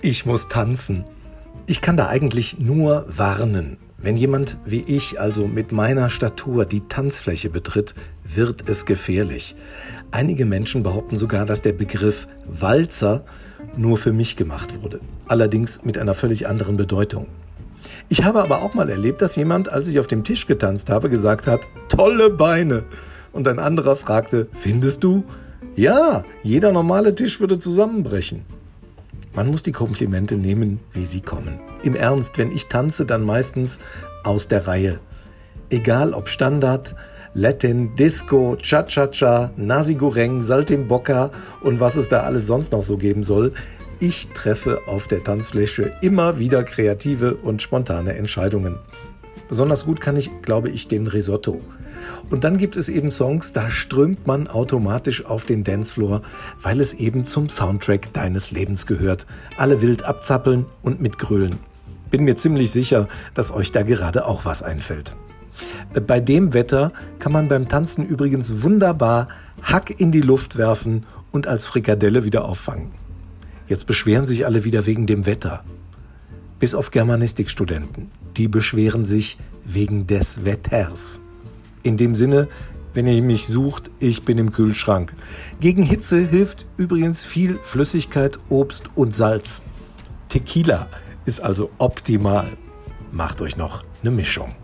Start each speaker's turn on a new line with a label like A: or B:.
A: Ich muss tanzen. Ich kann da eigentlich nur warnen. Wenn jemand wie ich, also mit meiner Statur, die Tanzfläche betritt, wird es gefährlich. Einige Menschen behaupten sogar, dass der Begriff Walzer nur für mich gemacht wurde. Allerdings mit einer völlig anderen Bedeutung. Ich habe aber auch mal erlebt, dass jemand, als ich auf dem Tisch getanzt habe, gesagt hat, tolle Beine. Und ein anderer fragte, findest du? Ja, jeder normale Tisch würde zusammenbrechen. Man muss die Komplimente nehmen, wie sie kommen. Im Ernst, wenn ich tanze, dann meistens aus der Reihe. Egal ob Standard, Latin, Disco, Cha-Cha-Cha, Nasi Goreng, Saltimbocca und was es da alles sonst noch so geben soll. Ich treffe auf der Tanzfläche immer wieder kreative und spontane Entscheidungen. Besonders gut kann ich, glaube ich, den Risotto. Und dann gibt es eben Songs, da strömt man automatisch auf den Dancefloor, weil es eben zum Soundtrack deines Lebens gehört. Alle wild abzappeln und mitgrölen. Bin mir ziemlich sicher, dass euch da gerade auch was einfällt. Bei dem Wetter kann man beim Tanzen übrigens wunderbar Hack in die Luft werfen und als Frikadelle wieder auffangen. Jetzt beschweren sich alle wieder wegen dem Wetter. Bis auf Germanistikstudenten. Die beschweren sich wegen des Wetters. In dem Sinne, wenn ihr mich sucht, ich bin im Kühlschrank. Gegen Hitze hilft übrigens viel Flüssigkeit, Obst und Salz. Tequila ist also optimal. Macht euch noch eine Mischung.